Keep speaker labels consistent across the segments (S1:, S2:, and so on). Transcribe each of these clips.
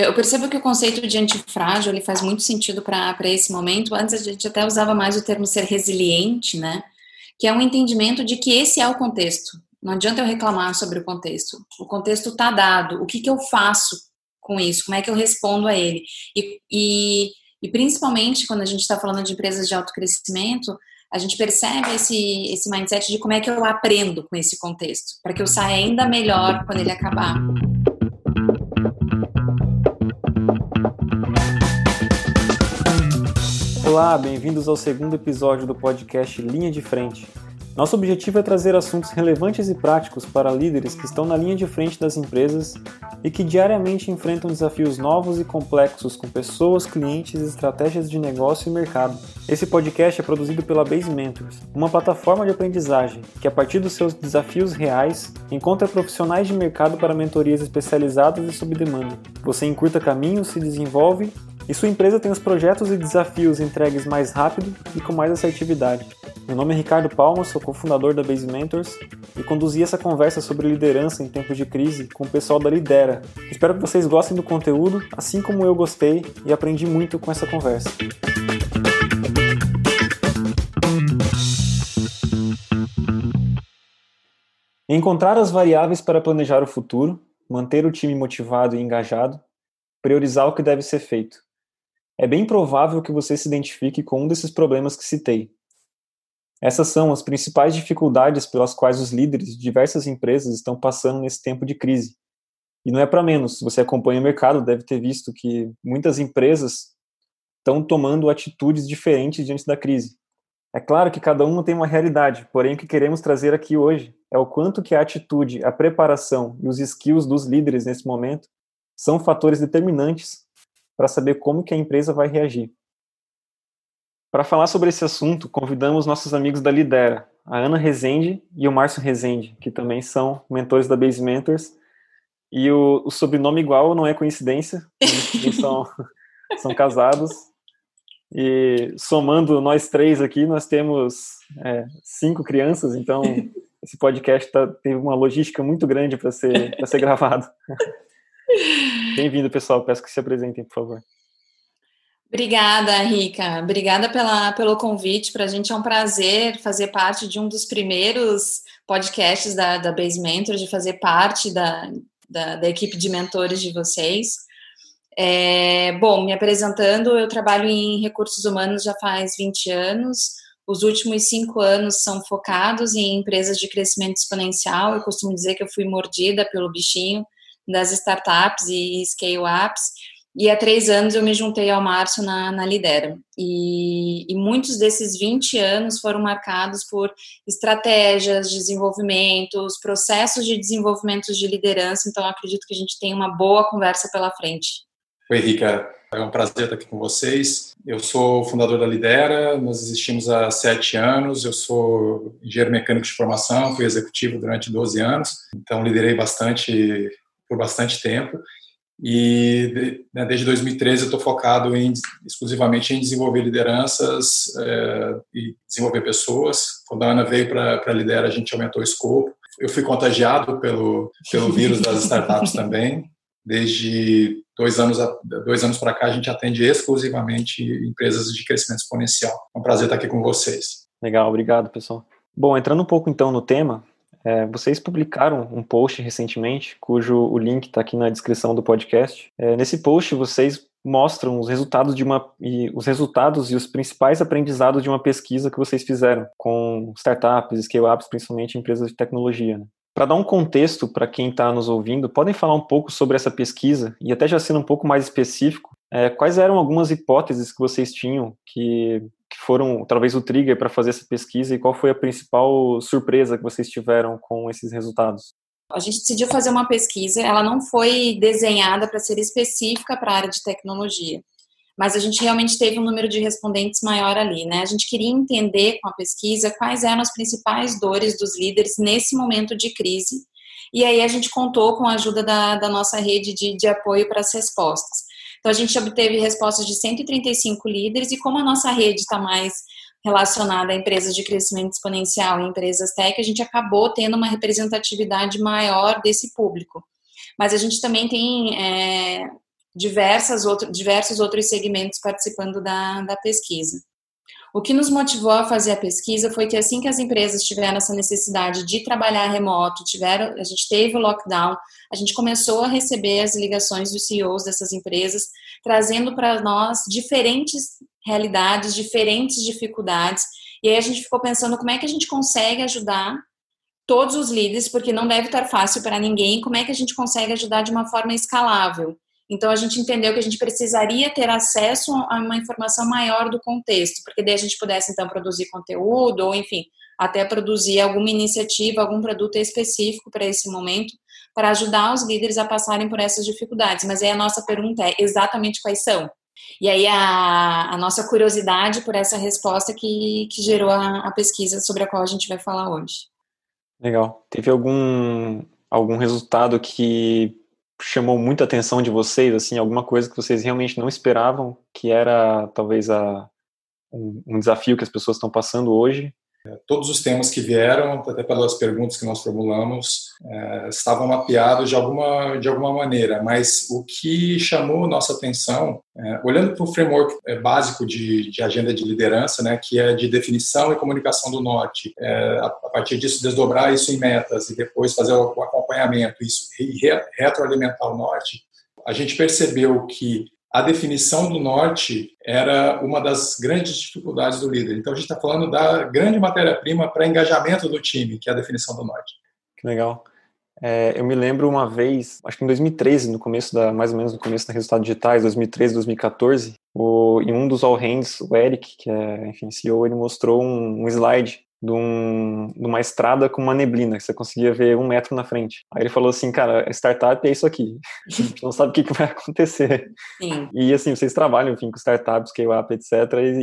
S1: Eu percebo que o conceito de antifrágil ele faz muito sentido para esse momento. Antes a gente até usava mais o termo ser resiliente, né? Que é um entendimento de que esse é o contexto. Não adianta eu reclamar sobre o contexto. O contexto está dado. O que, que eu faço com isso? Como é que eu respondo a ele? E, e, e principalmente quando a gente está falando de empresas de alto crescimento, a gente percebe esse, esse mindset de como é que eu aprendo com esse contexto, para que eu saia ainda melhor quando ele acabar.
S2: Olá, bem-vindos ao segundo episódio do podcast Linha de Frente. Nosso objetivo é trazer assuntos relevantes e práticos para líderes que estão na linha de frente das empresas e que diariamente enfrentam desafios novos e complexos com pessoas, clientes, estratégias de negócio e mercado. Esse podcast é produzido pela Base Mentors, uma plataforma de aprendizagem que, a partir dos seus desafios reais, encontra profissionais de mercado para mentorias especializadas e sob demanda. Você encurta caminhos, se desenvolve e sua empresa tem os projetos e desafios entregues mais rápido e com mais assertividade. Meu nome é Ricardo Palma, sou cofundador da Base Mentors e conduzi essa conversa sobre liderança em tempos de crise com o pessoal da Lidera. Espero que vocês gostem do conteúdo, assim como eu gostei e aprendi muito com essa conversa. Encontrar as variáveis para planejar o futuro, manter o time motivado e engajado, priorizar o que deve ser feito. É bem provável que você se identifique com um desses problemas que citei. Essas são as principais dificuldades pelas quais os líderes de diversas empresas estão passando nesse tempo de crise. E não é para menos, se você acompanha o mercado, deve ter visto que muitas empresas estão tomando atitudes diferentes diante da crise. É claro que cada uma tem uma realidade, porém o que queremos trazer aqui hoje é o quanto que a atitude, a preparação e os skills dos líderes nesse momento são fatores determinantes para saber como que a empresa vai reagir. Para falar sobre esse assunto, convidamos nossos amigos da Lidera, a Ana Rezende e o Márcio Rezende, que também são mentores da Base Mentors. E o, o sobrenome igual não é coincidência, eles são, são casados. E somando nós três aqui, nós temos é, cinco crianças, então esse podcast tá, teve uma logística muito grande para ser, ser gravado. Bem-vindo, pessoal. Peço que se apresentem, por favor.
S1: Obrigada, Rica. Obrigada pela, pelo convite. Para a gente é um prazer fazer parte de um dos primeiros podcasts da, da Base Mentor, de fazer parte da, da, da equipe de mentores de vocês. É, bom, me apresentando, eu trabalho em recursos humanos já faz 20 anos. Os últimos cinco anos são focados em empresas de crescimento exponencial. Eu costumo dizer que eu fui mordida pelo bichinho das startups e scale-ups. E há três anos eu me juntei ao Márcio na, na Lidera. E, e, muitos desses 20 anos foram marcados por estratégias, desenvolvimentos, processos de desenvolvimento de liderança. Então, acredito que a gente tem uma boa conversa pela frente.
S3: Oi, Rica. É um prazer estar aqui com vocês. Eu sou fundador da Lidera, nós existimos há sete anos. Eu sou engenheiro mecânico de formação, fui executivo durante 12 anos, então liderei bastante por bastante tempo. E né, desde 2013 eu estou focado em, exclusivamente em desenvolver lideranças é, e desenvolver pessoas. Quando a Ana veio para a Lidera, a gente aumentou o escopo. Eu fui contagiado pelo, pelo vírus das startups também. Desde dois anos, dois anos para cá, a gente atende exclusivamente empresas de crescimento exponencial. É um prazer estar aqui com vocês.
S2: Legal, obrigado, pessoal. Bom, entrando um pouco então no tema, é, vocês publicaram um post recentemente, cujo o link está aqui na descrição do podcast. É, nesse post, vocês mostram os resultados de uma e os resultados e os principais aprendizados de uma pesquisa que vocês fizeram com startups, scale-ups, principalmente empresas de tecnologia. Né? Para dar um contexto para quem está nos ouvindo, podem falar um pouco sobre essa pesquisa e até já sendo um pouco mais específico, é, quais eram algumas hipóteses que vocês tinham que que foram talvez o trigger para fazer essa pesquisa e qual foi a principal surpresa que vocês tiveram com esses resultados?
S1: A gente decidiu fazer uma pesquisa, ela não foi desenhada para ser específica para a área de tecnologia, mas a gente realmente teve um número de respondentes maior ali, né? A gente queria entender com a pesquisa quais eram as principais dores dos líderes nesse momento de crise, e aí a gente contou com a ajuda da, da nossa rede de, de apoio para as respostas. Então, a gente obteve respostas de 135 líderes, e como a nossa rede está mais relacionada a empresas de crescimento exponencial e empresas tech, a gente acabou tendo uma representatividade maior desse público. Mas a gente também tem é, diversas outro, diversos outros segmentos participando da, da pesquisa. O que nos motivou a fazer a pesquisa foi que assim que as empresas tiveram essa necessidade de trabalhar remoto, tiveram, a gente teve o lockdown, a gente começou a receber as ligações dos CEOs dessas empresas, trazendo para nós diferentes realidades, diferentes dificuldades. E aí a gente ficou pensando como é que a gente consegue ajudar todos os líderes, porque não deve estar fácil para ninguém, como é que a gente consegue ajudar de uma forma escalável. Então a gente entendeu que a gente precisaria ter acesso a uma informação maior do contexto, porque daí a gente pudesse então produzir conteúdo ou enfim, até produzir alguma iniciativa, algum produto específico para esse momento, para ajudar os líderes a passarem por essas dificuldades. Mas aí a nossa pergunta é exatamente quais são? E aí a, a nossa curiosidade por essa resposta que, que gerou a, a pesquisa sobre a qual a gente vai falar hoje.
S2: Legal. Teve algum algum resultado que chamou muita atenção de vocês, assim, alguma coisa que vocês realmente não esperavam, que era talvez a, um, um desafio que as pessoas estão passando hoje?
S3: Todos os temas que vieram, até pelas perguntas que nós formulamos, é, estavam mapeados de alguma, de alguma maneira, mas o que chamou nossa atenção, é, olhando para o framework é, básico de, de, agenda de liderança, né, que é de definição e comunicação do norte, a, partir disso desdobrar isso em metas e depois fazer o, acompanhamento isso, e re, retroalimentar o norte, a gente percebeu que a definição do norte era uma das grandes dificuldades do líder. Então a gente está falando da grande matéria-prima para engajamento do time, que é a definição do norte.
S2: Que legal. É, eu me lembro uma vez, acho que em 2013, no começo da, mais ou menos no começo da Resultados Digitais, 2013, 2014, o, em um dos All Hands, o Eric, que é, enfim, CEO, ele mostrou um, um slide de, um, de, uma estrada com uma neblina, que você conseguia ver um metro na frente. Aí ele falou assim, cara, startup é isso aqui. A gente não sabe o que, que vai acontecer. Sim. E assim, vocês trabalham, enfim, com startups, scale-up, etc.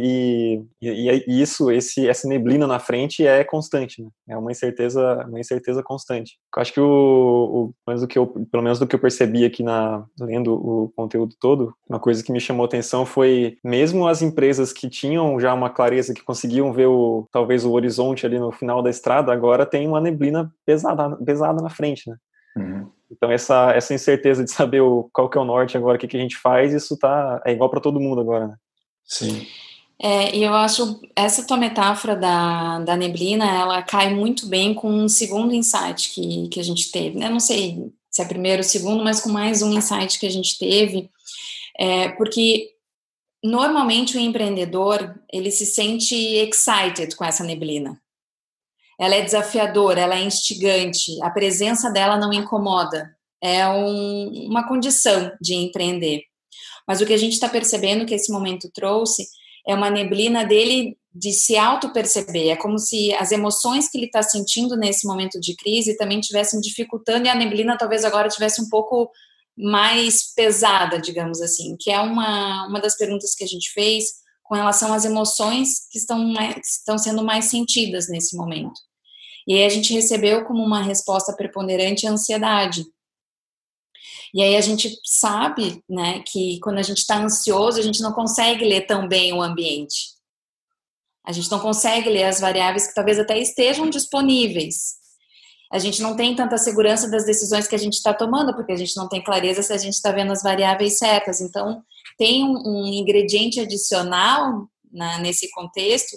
S2: E, e, e, isso, esse, essa neblina na frente é constante, né? É uma incerteza, uma incerteza constante. Eu acho que o, o, do que eu, pelo menos do que eu percebi aqui na lendo o conteúdo todo, uma coisa que me chamou atenção foi mesmo as empresas que tinham já uma clareza, que conseguiam ver o talvez o horizonte horizonte ali no final da estrada, agora tem uma neblina pesada, pesada na frente, né? Uhum. Então essa, essa incerteza de saber o, qual que é o norte agora, o que, que a gente faz, isso tá é igual para todo mundo agora, né?
S3: Sim.
S1: É, e eu acho essa tua metáfora da, da neblina, ela cai muito bem com um segundo insight que, que a gente teve. Né? Não sei se é primeiro ou segundo, mas com mais um insight que a gente teve, é, porque normalmente o empreendedor ele se sente excited com essa neblina. Ela é desafiadora, ela é instigante, a presença dela não incomoda. É um, uma condição de empreender. Mas o que a gente está percebendo que esse momento trouxe é uma neblina dele de se auto-perceber. É como se as emoções que ele está sentindo nesse momento de crise também estivessem dificultando e a neblina talvez agora tivesse um pouco mais pesada, digamos assim, que é uma, uma das perguntas que a gente fez com relação às emoções que estão, estão sendo mais sentidas nesse momento. E aí a gente recebeu como uma resposta preponderante a ansiedade. E aí a gente sabe, né, que quando a gente está ansioso, a gente não consegue ler tão bem o ambiente. A gente não consegue ler as variáveis que talvez até estejam disponíveis, a gente não tem tanta segurança das decisões que a gente está tomando, porque a gente não tem clareza se a gente está vendo as variáveis certas. Então, tem um, ingrediente adicional na, nesse contexto,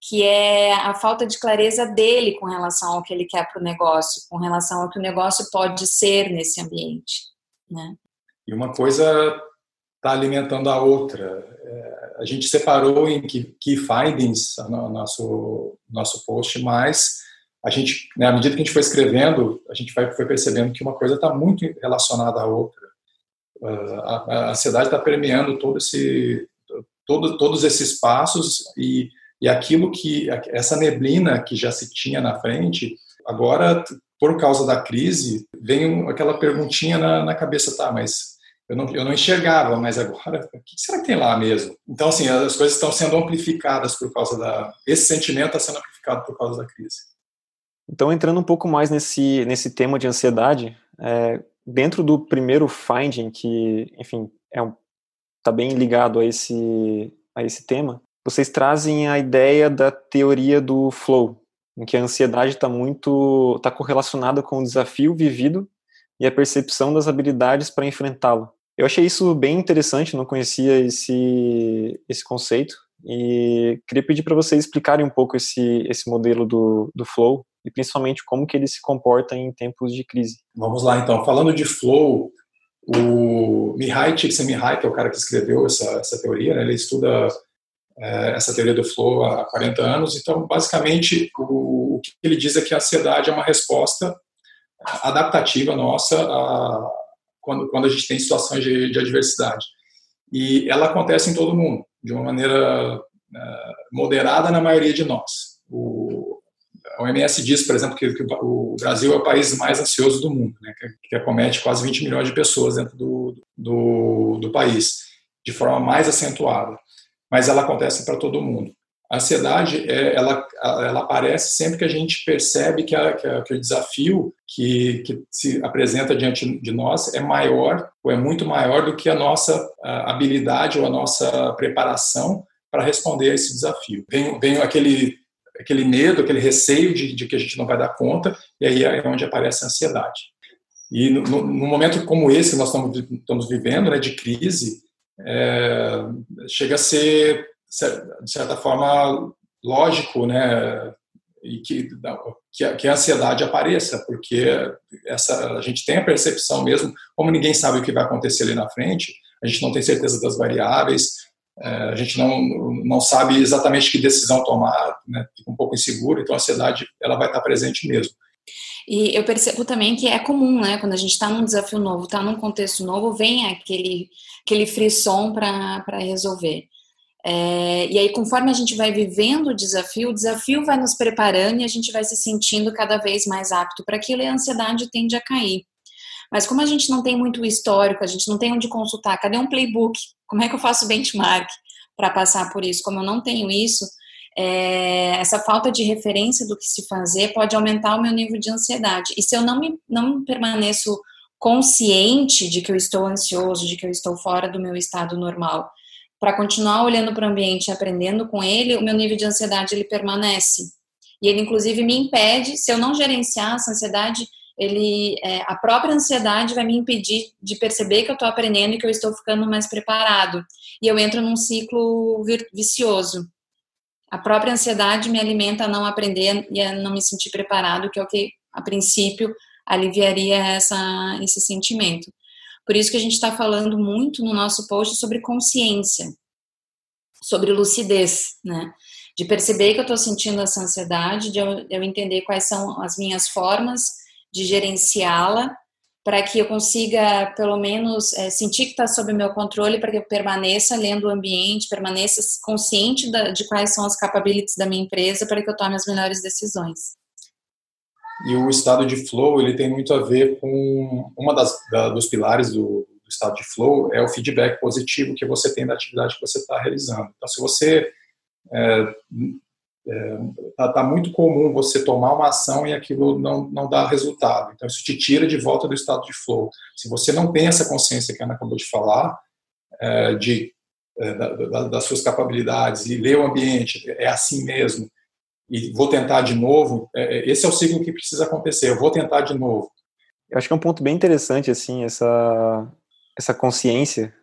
S1: que é a falta de clareza dele com relação ao que ele quer para o negócio, com relação ao que o negócio pode ser nesse ambiente. Né?
S3: E uma coisa está alimentando a outra. É, a gente separou em key, key findings no nosso, nosso post, mas a gente, né, à medida que a gente foi escrevendo, a gente vai, foi percebendo que uma coisa está muito relacionada à outra. Uh, a, a ansiedade está permeando todo esse, todo, todos esses passos e, e aquilo que, essa neblina que já se tinha na frente, agora, por causa da crise, vem aquela perguntinha na, na cabeça, tá, mas eu não, eu não enxergava, mas agora, o que será que tem lá mesmo? Então, assim, as coisas estão sendo amplificadas por causa da. Esse sentimento está sendo amplificado por causa da crise.
S2: Então, entrando um pouco mais nesse, nesse tema de ansiedade, é, dentro do primeiro finding, que, enfim, é um, tá bem ligado a esse, a esse tema, vocês trazem a ideia da teoria do flow, em que a ansiedade está muito, está correlacionada com o desafio vivido e a percepção das habilidades para enfrentá-lo. Eu achei isso bem interessante, não conhecia esse, esse conceito e queria pedir para vocês explicarem um pouco esse, esse modelo do, do flow e principalmente como que ele se comporta em tempos de crise.
S3: Vamos lá, então. Falando de flow, o Mihai Csikszentmihalyi, que é o cara que escreveu essa, essa teoria, né, ele estuda é, essa teoria do flow há 40 anos. Então, basicamente, o, o, que ele diz é que a ansiedade é uma resposta adaptativa nossa a, quando, quando a gente tem situações de, de adversidade. E ela acontece em todo mundo, de uma maneira é, moderada na maioria de nós. O, a OMS diz, por exemplo, que, que, o Brasil é o país mais ansioso do mundo, né, que, que acomete quase 20 milhões de pessoas dentro do, do, do país, de forma mais acentuada. Mas ela acontece para todo mundo. A ansiedade, é, ela, ela aparece sempre que a gente percebe que, a, que, a, que o desafio que, que, se apresenta diante de nós é maior, ou é muito maior do que a nossa habilidade ou a nossa preparação para responder a esse desafio. Vem, vem aquele aquele medo, aquele receio de, de, que a gente não vai dar conta, e aí é onde aparece a ansiedade. E no, no momento como esse que nós estamos, estamos vivendo, né, de crise, é, chega a ser, de certa forma, lógico, né, e que, que, a, que a ansiedade apareça, porque essa, a gente tem a percepção mesmo, como ninguém sabe o que vai acontecer ali na frente, a gente não tem certeza das variáveis, a gente não, não sabe exatamente que decisão tomar, né? fica um pouco inseguro, então a ansiedade ela vai estar presente mesmo.
S1: E eu percebo também que é comum, né, quando a gente está num desafio novo, está num contexto novo, vem aquele, aquele frisson para resolver. É, e aí, conforme a gente vai vivendo o desafio, o desafio vai nos preparando e a gente vai se sentindo cada vez mais apto para aquilo e a ansiedade tende a cair. Mas como a gente não tem muito histórico, a gente não tem onde consultar, cadê um playbook? Como é que eu faço benchmark para passar por isso? Como eu não tenho isso, é, essa falta de referência do que se fazer pode aumentar o meu nível de ansiedade. E se eu não me não permaneço consciente de que eu estou ansioso, de que eu estou fora do meu estado normal, para continuar olhando para o ambiente e aprendendo com ele, o meu nível de ansiedade ele permanece. E ele inclusive me impede, se eu não gerenciar essa ansiedade, ele é, a própria ansiedade vai me impedir de perceber que eu estou aprendendo e que eu estou ficando mais preparado. E eu entro num ciclo vicioso. A própria ansiedade me alimenta a não aprender e a não me sentir preparado que é o que a princípio aliviaria essa esse sentimento. Por isso que a gente está falando muito no nosso post sobre consciência sobre lucidez né? De perceber que eu estou sentindo essa ansiedade, de eu, de eu entender quais são as minhas formas de gerenciá-la para que eu consiga, pelo menos, é, sentir que está sob meu controle, para que eu permaneça lendo o ambiente, permaneça consciente da, de quais são as capabilities da minha empresa, para que eu tome as melhores decisões.
S3: E o estado de flow, ele tem muito a ver com uma das da, dos pilares do, do, estado de flow é o feedback positivo que você tem da atividade que você está realizando. Então, se você é, é, tá, tá, muito comum você tomar uma ação e aquilo não, não dá resultado. Então, isso te tira de volta do estado de flow. Se você não tem essa consciência que a Ana acabou de falar, é, de, é, da, da, das suas capacidades e ler o ambiente, é assim mesmo, e vou tentar de novo, é, é, esse é o ciclo que precisa acontecer, eu vou tentar de novo.
S2: Eu acho que é um ponto bem interessante, assim, essa, essa consciência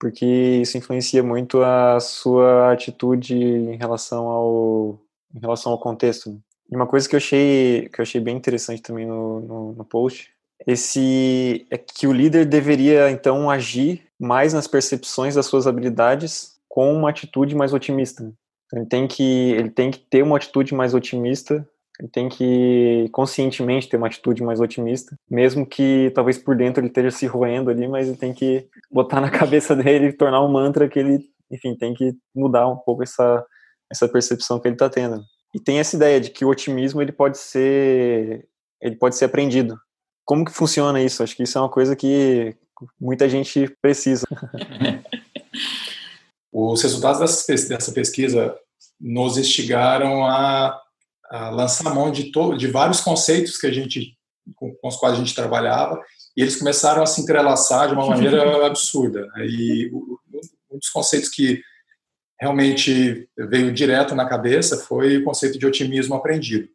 S2: porque isso influencia muito a sua atitude em relação ao, em relação ao contexto. Né? E uma coisa que eu achei, que eu achei bem interessante também no, no, no post esse é que o líder deveria então agir mais nas percepções das suas habilidades com uma atitude mais otimista. Né? Ele tem que ele tem que ter uma atitude mais otimista ele tem que conscientemente ter uma atitude mais otimista, mesmo que talvez por dentro ele esteja se roendo ali, mas ele tem que botar na cabeça dele e tornar um mantra que ele, enfim, tem que mudar um pouco essa, essa percepção que ele está tendo. E tem essa ideia de que o otimismo ele pode ser ele pode ser aprendido. Como que funciona isso? Acho que isso é uma coisa que muita gente precisa.
S3: Os resultados dessa pesquisa nos instigaram a lançar mão de, todo, de vários conceitos que a gente com, com, os quais a gente trabalhava e eles começaram a se entrelaçar de uma maneira absurda. Né? E um dos conceitos que realmente veio direto na cabeça foi o conceito de otimismo aprendido,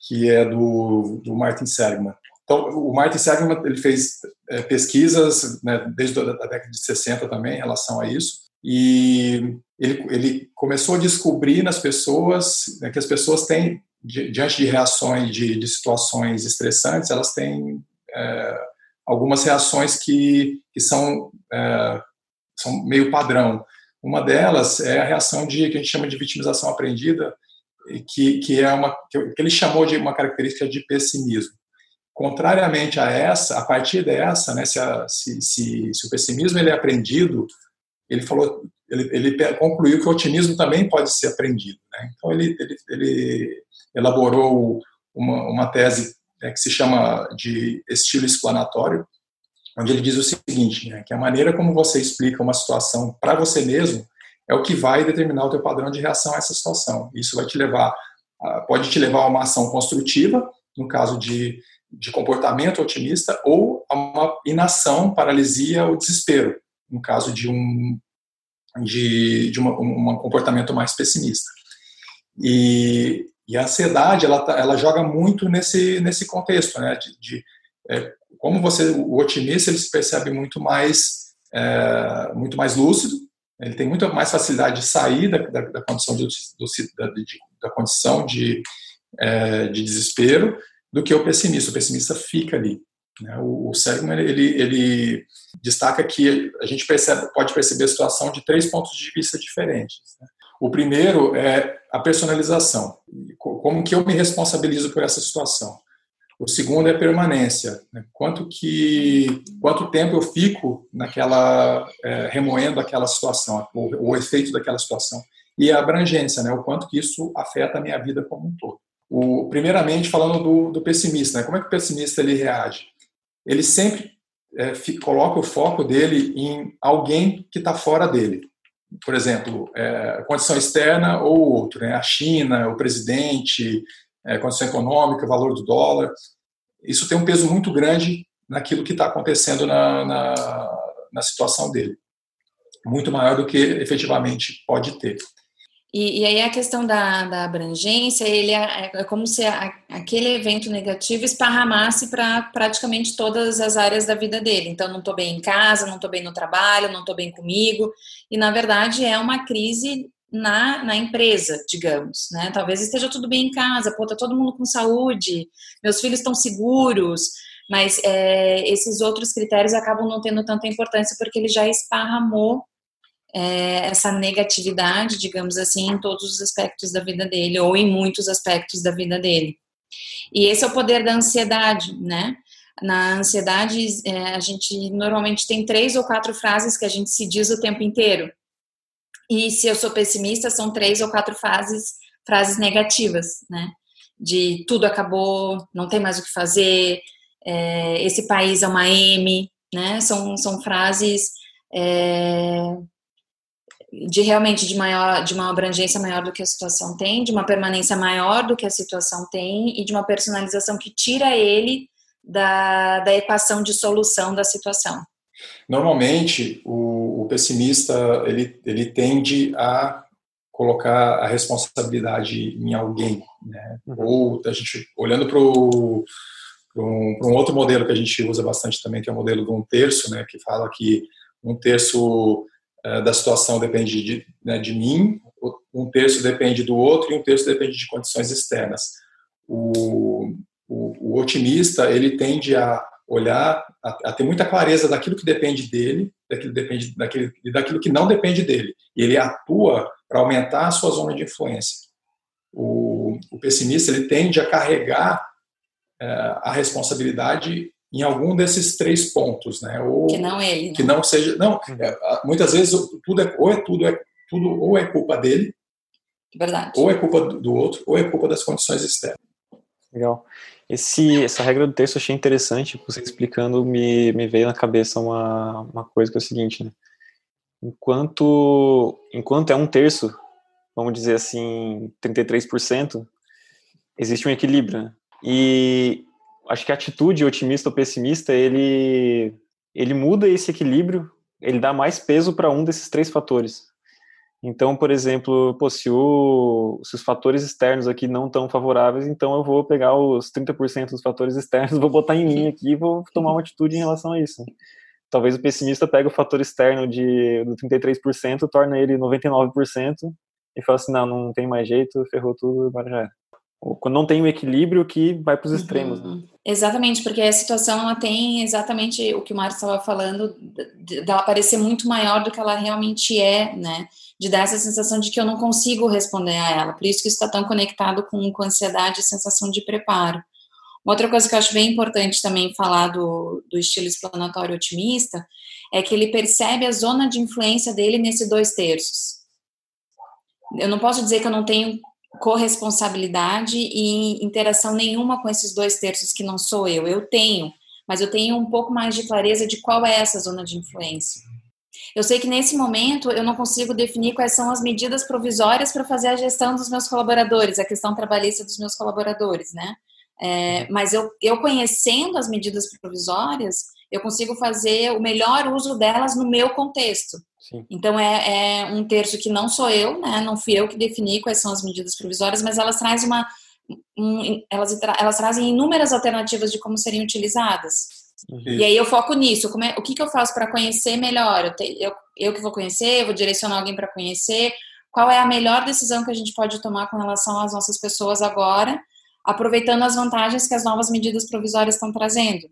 S3: que é do, do Martin Seligman. Então, o Martin Seligman ele fez é, pesquisas, né, desde a década de 60 também, em relação a isso, e ele, ele começou a descobrir nas pessoas né, que as pessoas têm, diante de reações, de, de situações estressantes, elas têm é, algumas reações que, que são, é, são meio padrão. Uma delas é a reação de que a gente chama de vitimização aprendida, que, que é uma que ele chamou de uma característica de pessimismo. Contrariamente a essa, a partir dessa, né, se, a, se, se, se, o pessimismo ele é aprendido, ele falou, ele, ele concluiu que o otimismo também pode ser aprendido. Né? Então ele, ele, ele elaborou uma, uma tese né, que se chama de estilo explanatório, onde ele diz o seguinte, né, que a maneira como você explica uma situação para você mesmo é o que vai determinar o teu padrão de reação a essa situação. Isso vai te levar, pode te levar a uma ação construtiva, no caso de de comportamento otimista ou a uma inação, paralisia ou desespero, no caso de um de, de uma, um comportamento mais pessimista. E, e a ansiedade ela, tá, ela joga muito nesse nesse contexto, né? De, de é, como você o otimista ele se percebe muito mais é, muito mais lúcido, ele tem muito mais facilidade de sair da, da, da condição de, do, da, de, da condição de, é, de desespero do que o pessimista. O pessimista fica ali. Né? O, o Segman ele, ele destaca que a gente percebe, pode perceber a situação de três pontos de vista diferentes. Né? O primeiro é a personalização. Como que eu me responsabilizo por essa situação? O segundo é a permanência. Né? Quanto que, quanto tempo eu fico naquela é, remoendo aquela situação, o, o efeito daquela situação? E a abrangência, né? O quanto que isso afeta a minha vida como um todo. O, primeiramente, falando do, do pessimista, né? como é que o pessimista ele reage? Ele sempre é, coloca o foco dele em alguém que está fora dele. Por exemplo, é, condição externa ou outro, né? a China, o presidente, é, condição econômica, valor do dólar. Isso tem um peso muito grande naquilo que está acontecendo na, na, na situação dele. Muito maior do que efetivamente pode ter.
S1: E, e, aí a questão da, da abrangência, ele é, é como se a, aquele evento negativo esparramasse para praticamente todas as áreas da vida dele. Então, não estou bem em casa, não estou bem no trabalho, não estou bem comigo. E, na verdade, é uma crise na, na empresa, digamos, né? Talvez esteja tudo bem em casa, pô, tá todo mundo com saúde, meus filhos estão seguros, mas é, esses outros critérios acabam não tendo tanta importância porque ele já esparramou é, essa negatividade, digamos assim, em todos os aspectos da vida dele, ou em muitos aspectos da vida dele. E esse é o poder da ansiedade, né? Na ansiedade, é, a gente normalmente tem três ou quatro frases que a gente se diz o tempo inteiro. E se eu sou pessimista, são três ou quatro frases, frases negativas, né? De tudo acabou, não tem mais o que fazer, é, esse país é uma M, né? São, são frases é, de realmente de maior de uma abrangência maior do que a situação tem, de uma permanência maior do que a situação tem e de uma personalização que tira ele da, da equação de solução da situação.
S3: Normalmente o, o pessimista ele, ele tende a colocar a responsabilidade em alguém, né? Uhum. Ou a gente olhando para um, um outro modelo que a gente usa bastante também, que é o modelo de um terço, né? Que fala que um terço da situação depende de, né, de mim, um terço depende do outro e um terço depende de condições externas. O, o, o otimista ele tende a olhar, a, a, ter muita clareza daquilo que depende dele, daquilo depende daquilo e daquilo que não depende dele. E ele atua para aumentar a sua zona de influência. O, o pessimista ele tende a carregar é, a responsabilidade em algum desses três pontos, né?
S1: Ou que não ele,
S3: que não seja, não. Uhum. É, muitas vezes tudo é ou é tudo é tudo ou é culpa dele,
S1: verdade,
S3: ou é culpa do outro, ou é culpa das condições externas.
S2: Legal. Esse, essa regra do texto eu achei interessante, você explicando, me, me veio na cabeça uma, uma coisa que é o seguinte, né? Enquanto, enquanto é um terço, vamos dizer assim, 33%, existe um equilíbrio, né? E acho que a atitude otimista ou pessimista, ele, ele muda esse equilíbrio, ele dá mais peso para um desses três fatores. Então, por exemplo, pô, se, o, se, os fatores externos aqui não estão favoráveis, então eu vou pegar os 30% dos fatores externos, vou botar em mim aqui e vou tomar uma atitude em relação a isso. Talvez o pessimista pegue o fator externo de, do 33%, torna ele 99% e fala assim, não, não tem mais jeito, ferrou tudo, agora já quando não tem um equilíbrio que vai para os extremos. Né?
S1: Uhum. Né? Exatamente, porque a situação ela tem exatamente o que o Marcos estava falando, dela parecer muito maior do que ela realmente é, né? De dar essa sensação de que eu não consigo responder a ela. Por isso que isso está tão conectado com, com ansiedade e sensação de preparo. Uma outra coisa que eu acho bem importante também falar do, do estilo explanatório otimista é que ele percebe a zona de influência dele nesse dois terços. Eu não posso dizer que eu não tenho corresponsabilidade e interação nenhuma com esses dois terços que não sou eu. Eu tenho, mas eu tenho um pouco mais de clareza de qual é essa zona de influência. Eu sei que nesse momento eu não consigo definir quais são as medidas provisórias para fazer a gestão dos meus colaboradores, a questão trabalhista dos meus colaboradores, né? É, mas eu, eu conhecendo as medidas provisórias, eu consigo fazer o melhor uso delas no meu contexto. Sim. Então é, é, um terço que não sou eu, né? Não fui eu que defini quais são as medidas provisórias, mas elas trazem uma um, elas, elas trazem inúmeras alternativas de como seriam utilizadas. Uhum. E aí eu foco nisso. É, o que, que eu faço para conhecer melhor? Eu, te, eu, eu que vou conhecer, eu vou direcionar alguém para conhecer. Qual é a melhor decisão que a gente pode tomar com relação às nossas pessoas agora, aproveitando as vantagens que as novas medidas provisórias estão trazendo?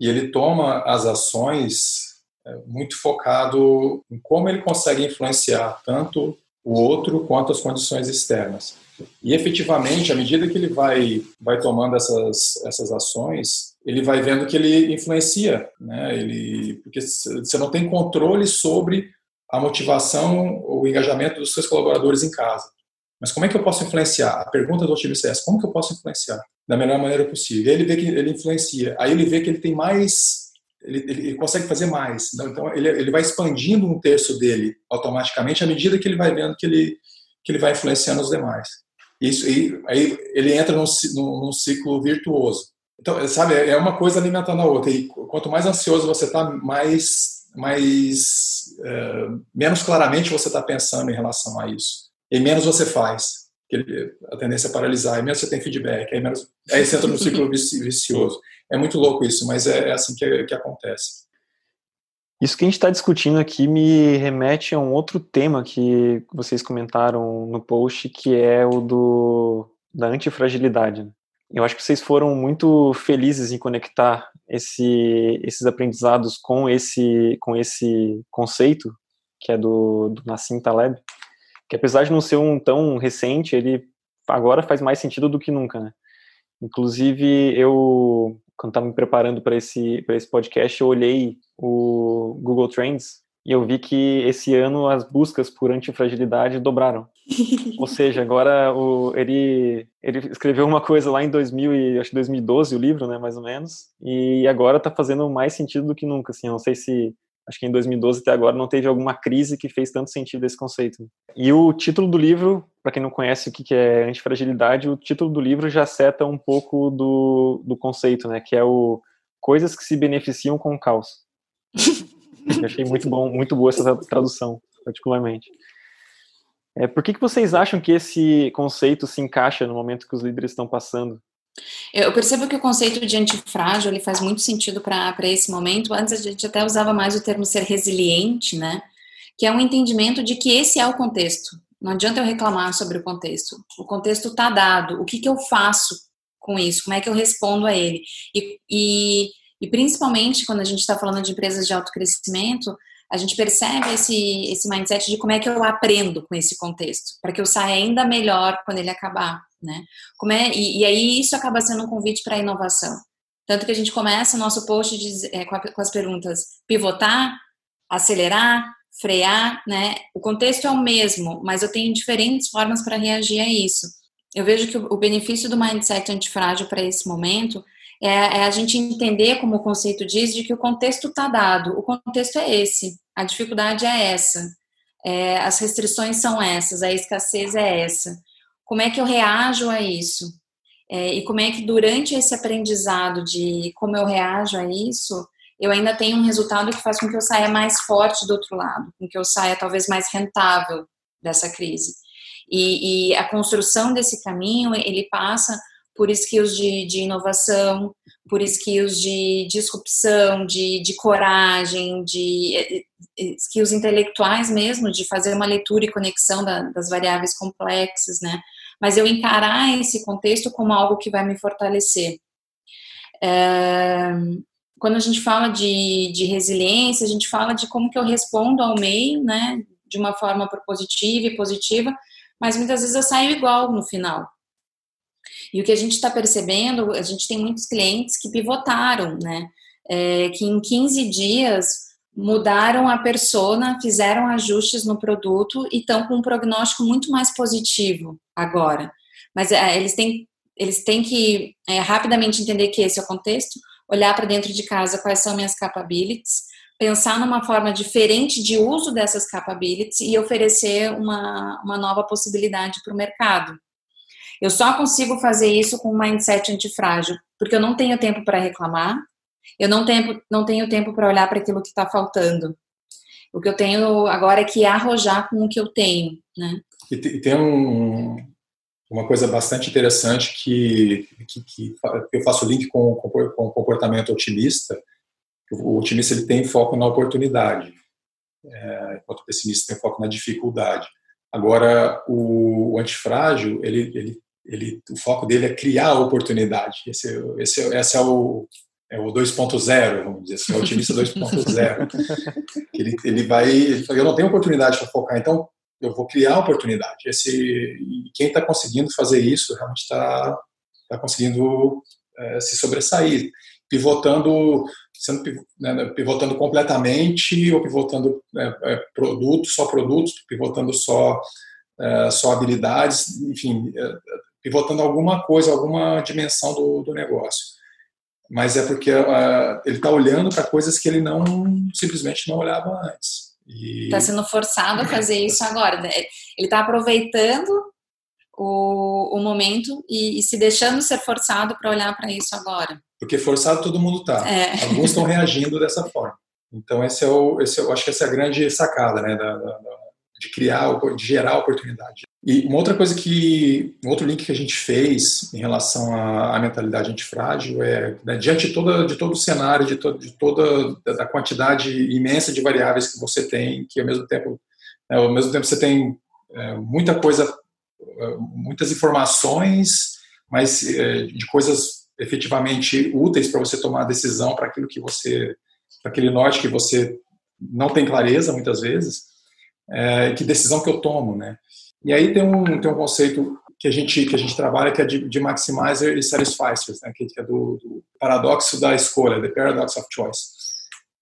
S3: E ele toma as ações é, muito focado em como ele consegue influenciar tanto o outro quanto as condições externas. E efetivamente, à medida que ele vai, vai tomando essas, essas ações, ele vai vendo que ele influencia, né? ele, porque você não tem controle sobre a motivação ou o engajamento dos seus colaboradores em casa. Mas como é que eu posso influenciar? A pergunta do otimista é essa: como que eu posso influenciar da melhor maneira possível? Ele vê que ele influencia. Aí ele vê que ele tem mais ele, ele, consegue fazer mais. Então, ele, ele vai expandindo um terço dele automaticamente à medida que ele vai vendo que ele, que ele vai influenciando os demais. Isso, e, aí ele entra num, num, ciclo virtuoso. Então, sabe, é uma coisa alimentando a outra. E quanto mais ansioso você está, mais, mais é, menos claramente você está pensando em relação a isso. E menos você faz a tendência é paralisar, e menos você tem feedback, aí, menos, aí você entra no ciclo vicioso. É muito louco isso, mas é, é assim que, que acontece.
S2: Isso que a gente está discutindo aqui me remete a um outro tema que vocês comentaram no post, que é o do da antifragilidade. Eu acho que vocês foram muito felizes em conectar esse, esses aprendizados com esse, com esse conceito, que é do, do Nassim Taleb, que apesar de não ser um tão recente, ele agora faz mais sentido do que nunca, né? Inclusive, eu, quando estava me preparando para esse, esse podcast, eu olhei o Google Trends e eu vi que esse ano as buscas por antifragilidade dobraram. Ou seja, agora o, ele, ele escreveu uma coisa lá em 2000 e, acho 2012, o livro, né, mais ou menos, e agora está fazendo mais sentido do que nunca, assim, não sei se acho que em 2012 até agora não teve alguma crise que fez tanto sentido esse conceito. E o título do livro, para quem não conhece o que é antifragilidade, o título do livro já seta um pouco do, do conceito, né, que é o coisas que se beneficiam com o caos. Eu achei muito bom, muito boa essa tradução, particularmente. É, por que, que vocês acham que esse conceito se encaixa no momento que os líderes estão passando?
S1: Eu percebo que o conceito de antifrágil ele faz muito sentido para esse momento. Antes a gente até usava mais o termo ser resiliente, né? Que é um entendimento de que esse é o contexto. Não adianta eu reclamar sobre o contexto. O contexto está dado. O que, que eu faço com isso? Como é que eu respondo a ele? E, e, e principalmente quando a gente está falando de empresas de alto crescimento, a gente percebe esse, esse mindset de como é que eu aprendo com esse contexto, para que eu saia ainda melhor quando ele acabar né? Como é, e, e aí isso acaba sendo um convite para a inovação. Tanto que a gente começa o nosso post de, é, com, a, com as perguntas pivotar, acelerar, frear, né? O contexto é o mesmo, mas eu tenho diferentes formas para reagir a isso. Eu vejo que o, benefício do mindset antifrágil para esse momento é, é, a gente entender, como o conceito diz, de que o contexto está dado. O contexto é esse, a dificuldade é essa, é, as restrições são essas, a escassez é essa como é que eu reajo a isso? É, e como é que durante esse aprendizado de como eu reajo a isso, eu ainda tenho um resultado que faz com que eu saia mais forte do outro lado, com que eu saia talvez mais rentável dessa crise. E, e a construção desse caminho, ele passa por skills de, de inovação, por skills de disrupção, de, de coragem, de eh, eh, skills intelectuais mesmo, de fazer uma leitura e conexão da, das variáveis complexas, né? Mas eu encarar esse contexto como algo que vai me fortalecer. É, quando a gente fala de, de resiliência, a gente fala de como que eu respondo ao meio, né? De uma forma propositiva e positiva, mas muitas vezes eu saio igual no final. E o que a gente está percebendo, a gente tem muitos clientes que pivotaram, né? É, que em 15 dias mudaram a persona, fizeram ajustes no produto e estão com um prognóstico muito mais positivo agora. Mas é, eles têm, eles têm que é, rapidamente entender que esse é o contexto, olhar para dentro de casa quais são minhas capabilities, pensar numa forma diferente de uso dessas capabilities e oferecer uma, uma nova possibilidade para o mercado. Eu só consigo fazer isso com um mindset antifrágil, porque eu não tenho tempo para reclamar, eu não tenho, não tenho tempo para olhar para aquilo que está faltando. O que eu tenho agora é que arrojar com o que eu tenho, né?
S3: E tem um, uma coisa bastante interessante que, que, que eu faço link com, com, o comportamento otimista. O otimista ele tem foco na oportunidade, é, enquanto o pessimista tem foco na dificuldade. Agora, o, o antifrágil, ele, ele ele, o foco dele é criar a oportunidade. Esse, esse, esse é o, é o 2.0, vamos dizer assim, é o otimista 2.0. ele, ele vai, ele fala, eu não tenho oportunidade para focar, então eu vou criar oportunidade. Esse, quem está conseguindo fazer isso realmente está tá conseguindo é, se sobressair, pivotando, sendo né, pivotando completamente ou pivotando é, é, produtos, só produtos, pivotando só é, só habilidades, enfim, é, pivotando alguma coisa, alguma dimensão do, do negócio. Mas é porque uh, ele está olhando para coisas que ele não simplesmente não olhava antes.
S1: Está sendo forçado a fazer isso agora. Né? Ele está aproveitando o, o momento e, e, se deixando ser forçado para olhar para isso agora.
S3: Porque forçado todo mundo está. É. Alguns estão reagindo dessa forma. Então esse é o, esse é, eu acho que essa é a grande sacada, né, da, da, de criar, de gerar oportunidade. E uma outra coisa que, um outro link que a gente fez em relação à, à mentalidade antifrágil é, né, diante de, toda, de todo o cenário, de, to, de toda a quantidade imensa de variáveis que você tem, que ao mesmo tempo, né, ao mesmo tempo você tem é, muita coisa, é, muitas informações, mas é, de coisas efetivamente úteis para você tomar a decisão para aquilo que você, para aquele norte que você não tem clareza muitas vezes, é, que decisão que eu tomo, né? E aí tem um, tem um conceito que a gente que a gente trabalha que é de, de maximizer e satisficers, né, que é do, do, paradoxo da escolha, the paradox of choice,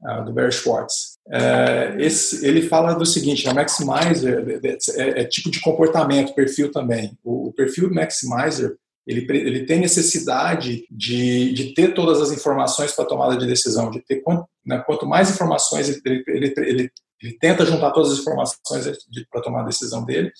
S3: uh, do Barry Schwartz. É, esse, ele fala do seguinte, a maximizer é, é, tipo de comportamento, perfil também. O, o perfil maximizer ele, ele tem necessidade de, de ter todas as informações para tomada de decisão, de ter quanto, né, quanto mais informações ele, ele, ele, ele tenta juntar todas as informações para tomar a decisão dele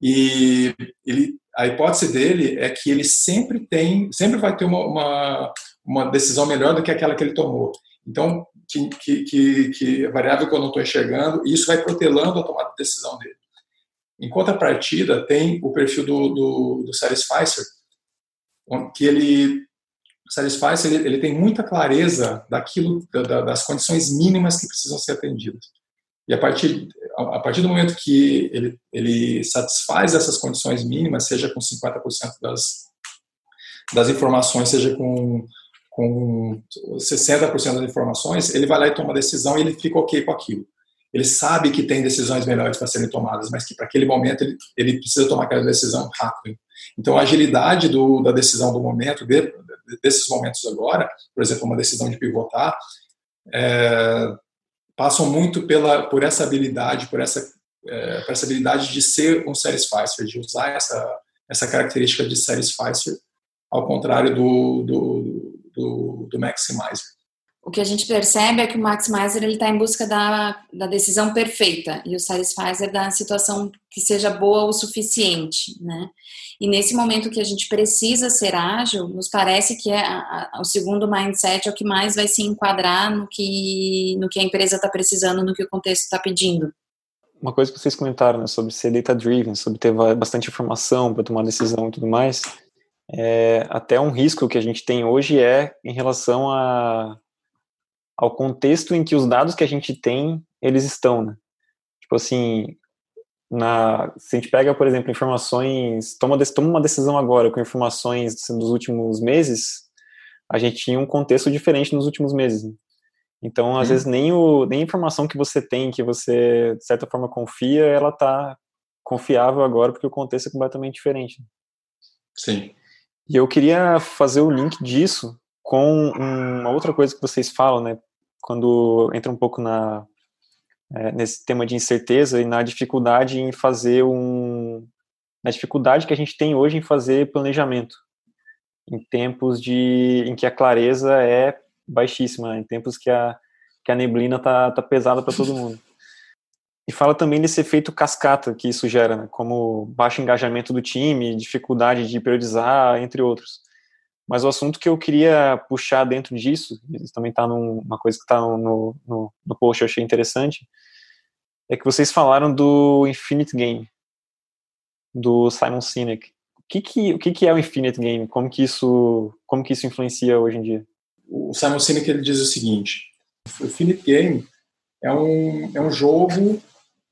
S3: e ele, a hipótese dele é que ele sempre tem, sempre vai ter uma, uma, uma decisão melhor do que aquela que ele tomou. Então, que, que, que, variável que eu não estou enxergando, isso vai protelando a tomada de decisão dele. Em contrapartida, tem o perfil do, do, do Satisficer, que ele, o Satisficer, ele, ele tem muita clareza daquilo, da, das condições mínimas que precisam ser atendidas. E a partir, a partir do momento que ele, ele satisfaz essas condições mínimas, seja com 50% das, das informações, seja com, com 60% das informações, ele vai lá e toma a decisão e ele fica ok com aquilo. Ele sabe que tem decisões melhores para serem tomadas, mas que para aquele momento ele, ele precisa tomar aquela decisão rápido. Então, a agilidade do, da decisão do momento, de, desses momentos agora, por exemplo, uma decisão de pivotar, é, passam muito pela, por essa habilidade, por essa, é, por essa habilidade de ser um satisficer, de usar essa, essa característica de satisficer, ao contrário do, do, do, do maximizer.
S1: O que a gente percebe é que o Maximizer ele está em busca da, da decisão perfeita e o Satisfizer da situação que seja boa o suficiente, né? E nesse momento que a gente precisa ser ágil, nos parece que é a, a, o segundo mindset é o que mais vai se enquadrar no que, no que a empresa está precisando, no que o contexto está pedindo.
S2: Uma coisa que vocês comentaram né, sobre ser data-driven, sobre ter bastante informação para tomar decisão e tudo mais, é, até um risco que a gente tem hoje é em relação a ao contexto em que os dados que a gente tem, eles estão, né? Tipo assim, na, se a gente pega, por exemplo, informações, toma, toma uma decisão agora com informações dos últimos meses, a gente tinha um contexto diferente nos últimos meses. Né? Então, às hum. vezes, nem, o, nem a informação que você tem, que você, de certa forma, confia, ela tá confiável agora, porque o contexto é completamente diferente.
S3: Sim.
S2: E eu queria fazer o link disso com uma outra coisa que vocês falam, né? Quando entra um pouco na é, nesse tema de incerteza e na dificuldade em fazer um na dificuldade que a gente tem hoje em fazer planejamento em tempos de em que a clareza é baixíssima, em tempos que a que a neblina tá, tá pesada para todo mundo. E fala também desse efeito cascata que isso gera, né? como baixo engajamento do time, dificuldade de priorizar, entre outros. Mas o assunto que eu queria puxar dentro disso, isso também está numa coisa que está no, no, no post, eu achei interessante, é que vocês falaram do Infinite Game, do Simon Sinek. O que, que, o que, que é o Infinite Game? Como que, isso, como que isso influencia hoje em dia?
S3: O Simon Sinek ele diz o seguinte, o Infinite Game é um, é um jogo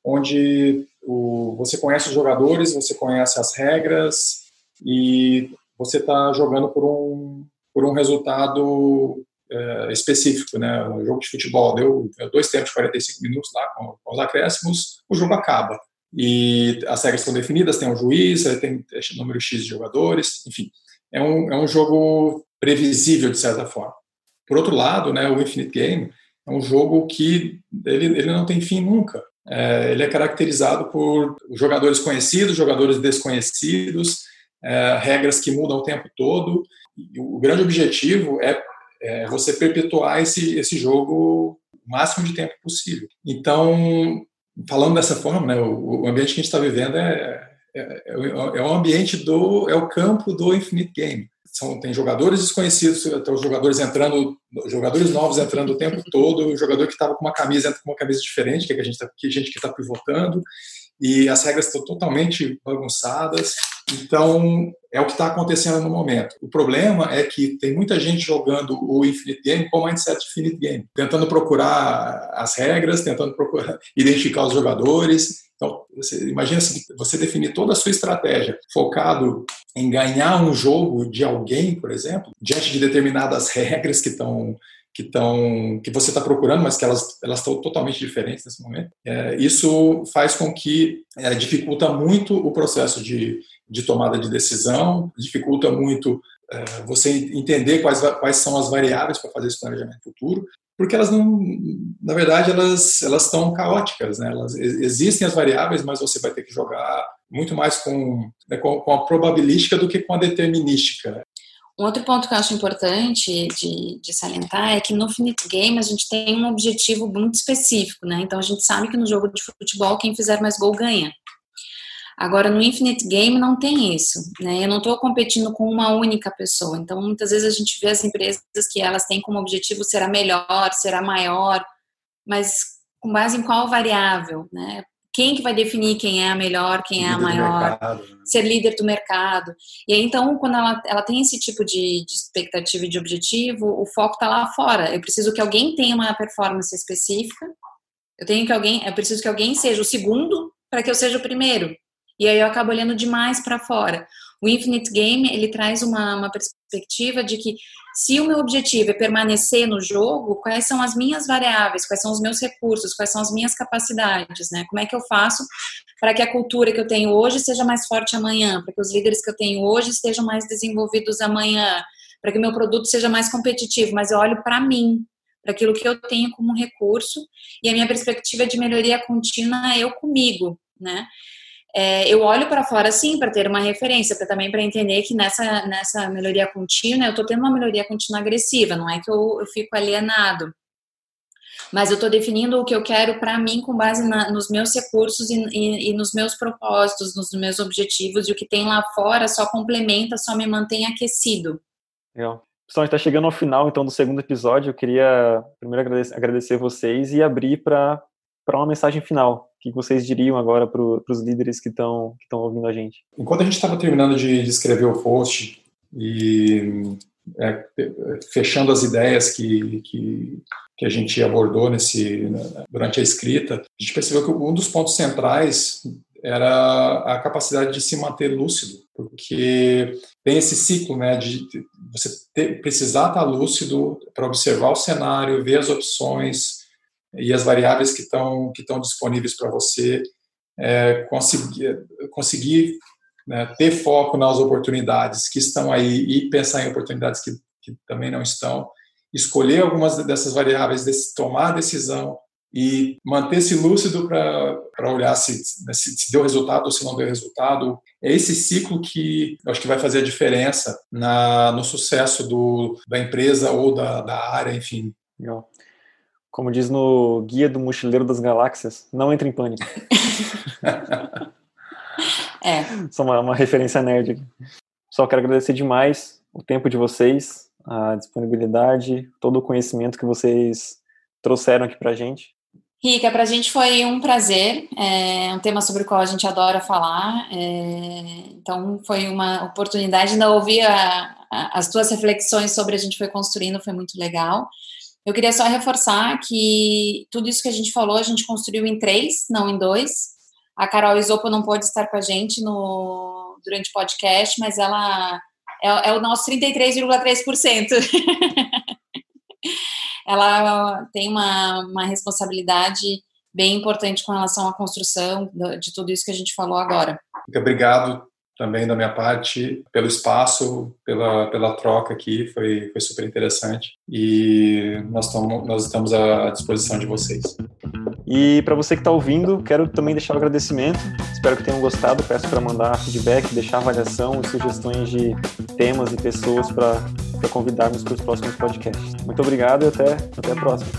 S3: onde o, você conhece os jogadores, você conhece as regras e você está jogando por um, por um resultado é, específico, né? Um jogo de futebol deu dois tempos, 45 minutos lá com, com os acréscimos, o jogo acaba. E as regras são definidas, tem um juiz, tem número X de jogadores, enfim. É um, é um jogo previsível, de certa forma. Por outro lado, né, o Infinite Game é um jogo que ele, ele não tem fim nunca. É, ele é caracterizado por jogadores conhecidos, jogadores desconhecidos, é, regras que mudam o tempo todo. E o grande objetivo é, é você perpetuar esse, esse jogo o máximo de tempo possível. Então, falando dessa forma, né, o, o ambiente que a gente está vivendo é, é, é, é o ambiente do, é o campo do Infinite Game. São, tem jogadores desconhecidos, tem os jogadores entrando, jogadores novos entrando o tempo todo, o jogador que estava com uma camisa entra com uma camisa diferente, que, é a gente, tá, que a gente que está pivotando, e as regras estão totalmente bagunçadas. Então, é o que está acontecendo no momento. O problema é que tem muita gente jogando o Infinite Game com o mindset Infinite Game, tentando procurar as regras, tentando procurar, identificar os jogadores. Então, você, imagina se você definir toda a sua estratégia focado em ganhar um jogo de alguém, por exemplo, diante de determinadas regras que estão que estão que você está procurando, mas que elas elas estão totalmente diferentes nesse momento. É, isso faz com que é, dificulta muito o processo de, de tomada de decisão, dificulta muito é, você entender quais quais são as variáveis para fazer esse planejamento futuro, porque elas não, na verdade, elas elas estão caóticas, né? Elas existem as variáveis, mas você vai ter que jogar muito mais com, né, com, com, a probabilística do que com a determinística.
S1: Um outro ponto que eu acho importante de, de, salientar é que no Finite Game a gente tem um objetivo muito específico, né? Então a gente sabe que no jogo de futebol quem fizer mais gol ganha. Agora no Infinite Game não tem isso, né? Eu não estou competindo com uma única pessoa. Então muitas vezes a gente vê as empresas que elas têm como objetivo ser a melhor, ser a maior, mas com base em qual variável, né? Quem que vai definir quem é a melhor, quem líder é a maior, né? ser líder do mercado. E aí, então, quando ela, ela tem esse tipo de, de expectativa e de objetivo, o foco está lá fora. Eu preciso que alguém tenha uma performance específica, eu tenho que alguém, eu preciso que alguém seja o segundo para que eu seja o primeiro. E aí eu acabo olhando demais para fora. O Infinite Game, ele traz uma, uma perspectiva de que se o meu objetivo é permanecer no jogo, quais são as minhas variáveis, quais são os meus recursos, quais são as minhas capacidades, né? Como é que eu faço para que a cultura que eu tenho hoje seja mais forte amanhã, para que os líderes que eu tenho hoje estejam mais desenvolvidos amanhã, para que o meu produto seja mais competitivo, mas eu olho para mim, para aquilo que eu tenho como recurso, e a minha perspectiva de melhoria contínua é eu comigo, né? É, eu olho para fora sim para ter uma referência, para também para entender que nessa, nessa melhoria contínua eu estou tendo uma melhoria contínua agressiva, não é que eu, eu fico alienado. Mas eu estou definindo o que eu quero para mim com base na, nos meus recursos e, e, e, nos meus propósitos, nos meus objetivos, e o que tem lá fora só complementa, só me mantém aquecido.
S2: Legal. Pessoal, a gente está chegando ao final então do segundo episódio. Eu queria primeiro agradecer, agradecer vocês e abrir para uma mensagem final que vocês diriam agora para os líderes que estão que ouvindo a gente?
S3: Enquanto a gente estava terminando de, de, escrever o post e é, fechando as ideias que, que, que, a gente abordou nesse durante a escrita, a gente percebeu que um dos pontos centrais era a capacidade de se manter lúcido, porque tem esse ciclo, né, de você ter, precisar estar lúcido para observar o cenário, ver as opções, e as variáveis que estão que estão disponíveis para você é, conseguir conseguir né, ter foco nas oportunidades que estão aí e pensar em oportunidades que, que também não estão escolher algumas dessas variáveis tomar a decisão e manter-se lúcido para olhar se, né, se, se, deu resultado ou se não deu resultado. É esse ciclo que eu acho que vai fazer a diferença na, no sucesso do, da empresa ou da, da área, enfim.
S2: Legal como diz no Guia do Mochileiro das Galáxias, não entre em pânico.
S1: é.
S2: Só uma, uma referência nerd aqui. Só quero agradecer demais o tempo de vocês, a disponibilidade, todo o conhecimento que vocês trouxeram aqui pra gente.
S1: Rica, para a gente foi um prazer, é um tema sobre o qual a gente adora falar, é, então foi uma oportunidade de ouvir a, a, as tuas reflexões sobre a gente foi construindo, foi muito legal. Eu queria só reforçar que tudo isso que a gente falou, a gente construiu em três, não em dois. A Carol Isopo não pôde estar com a gente no, durante o podcast, mas ela é, é o nosso 33,3%. ela tem uma, uma responsabilidade bem importante com relação à construção de tudo isso que a gente falou agora.
S3: Muito obrigado também da minha parte pelo espaço, pela, pela troca aqui, foi, foi super interessante e nós, nós estamos à disposição de vocês.
S2: E para você que está ouvindo, quero também deixar o um agradecimento. Espero que tenham gostado. Peço para mandar feedback, deixar avaliação e sugestões de temas e pessoas para convidarmos para os próximos podcasts. Muito obrigado e até, até a próxima.